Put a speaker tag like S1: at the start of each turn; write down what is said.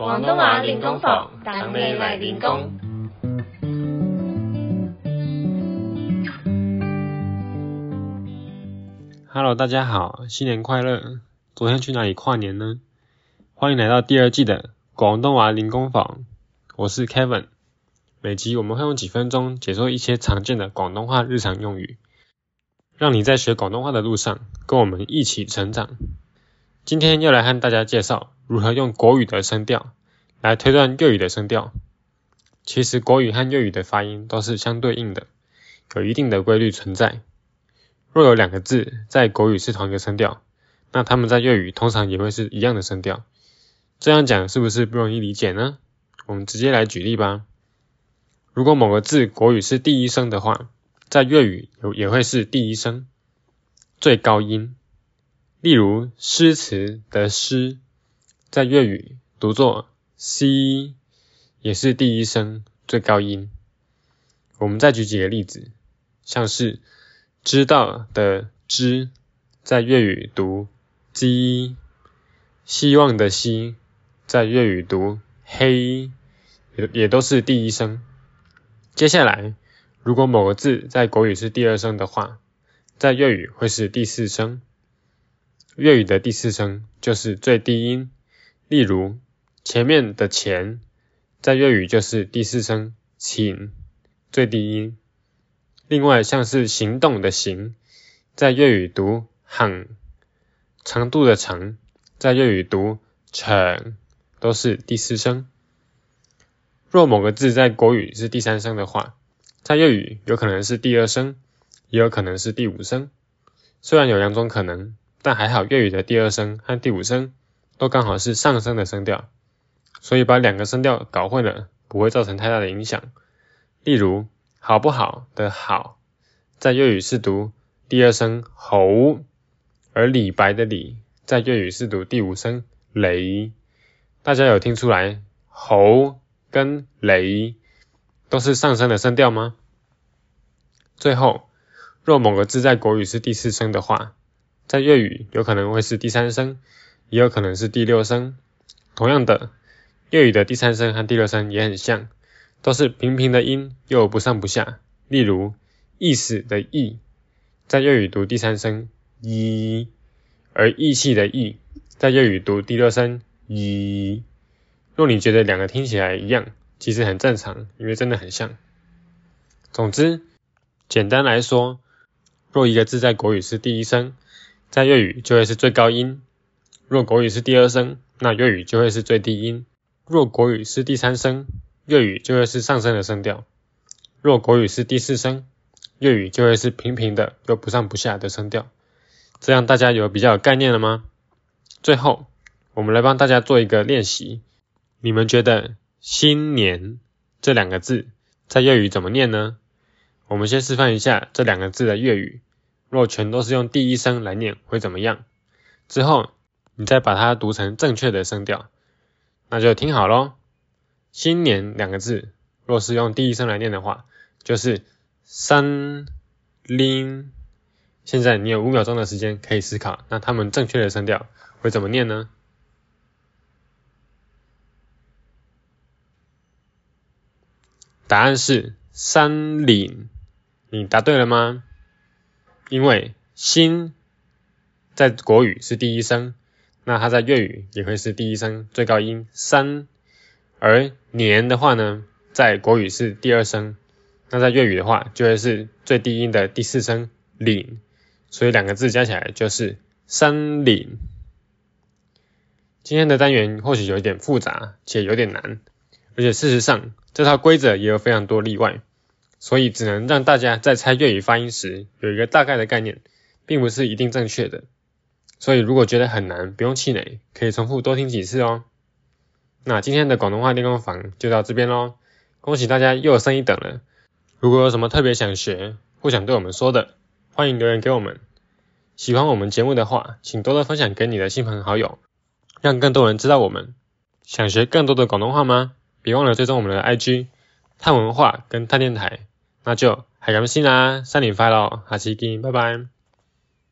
S1: 廣東話練功房，等你嚟練功。Hello，
S2: 大家好，新年快乐！昨天去哪里跨年呢？欢迎来到第二季的广东话练功房，我是 Kevin。每集我们会用几分钟解说一些常见的广东话日常用语，让你在学广东话的路上跟我们一起成长。今天要来和大家介绍如何用国语的声调来推断粤语的声调。其实国语和粤语的发音都是相对应的，有一定的规律存在。若有两个字在国语是同一个声调，那他们在粤语通常也会是一样的声调。这样讲是不是不容易理解呢？我们直接来举例吧。如果某个字国语是第一声的话，在粤语有也会是第一声，最高音。例如诗词的诗，在粤语读作 c，也是第一声最高音。我们再举几个例子，像是知道的知，在粤语读 j，希望的希，在粤语读黑，也也都是第一声。接下来，如果某个字在国语是第二声的话，在粤语会是第四声。粤语的第四声就是最低音，例如前面的前，在粤语就是第四声请，最低音。另外像是行动的行，在粤语读行，长度的长，在粤语读成，都是第四声。若某个字在国语是第三声的话，在粤语有可能是第二声，也有可能是第五声。虽然有两种可能。但还好，粤语的第二声和第五声都刚好是上升的声调，所以把两个声调搞混了不会造成太大的影响。例如，好不好的好，在粤语是读第二声吼，而李白的李在粤语是读第五声雷。大家有听出来吼跟雷都是上升的声调吗？最后，若某个字在国语是第四声的话，在粤语有可能会是第三声，也有可能是第六声。同样的，粤语的第三声和第六声也很像，都是平平的音，又不上不下。例如，意思的意，在粤语读第三声一，而义气的义，在粤语读第六声一。若你觉得两个听起来一样，其实很正常，因为真的很像。总之，简单来说，若一个字在国语是第一声，在粤语就会是最高音，若国语是第二声，那粤语就会是最低音；若国语是第三声，粤语就会是上升的声调；若国语是第四声，粤语就会是平平的又不上不下的声调。这样大家有比较有概念了吗？最后，我们来帮大家做一个练习，你们觉得新年这两个字在粤语怎么念呢？我们先示范一下这两个字的粤语。若全都是用第一声来念会怎么样？之后你再把它读成正确的声调，那就听好喽。新年两个字，若是用第一声来念的话，就是三零。现在你有五秒钟的时间可以思考，那他们正确的声调会怎么念呢？答案是三岭。你答对了吗？因为新在国语是第一声，那它在粤语也会是第一声最高音三，而年的话呢，在国语是第二声，那在粤语的话就会是最低音的第四声岭，所以两个字加起来就是三岭。今天的单元或许有一点复杂且有点难，而且事实上这套规则也有非常多例外。所以只能让大家在猜粤语发音时有一个大概的概念，并不是一定正确的。所以如果觉得很难，不用气馁，可以重复多听几次哦。那今天的广东话练功房就到这边喽，恭喜大家又升一等了。如果有什么特别想学或想对我们说的，欢迎留言给我们。喜欢我们节目的话，请多多分享给你的亲朋好友，让更多人知道我们。想学更多的广东话吗？别忘了追踪我们的 IG 探文化跟探电台。那就係咁先啦，新年快樂，下次見，拜拜。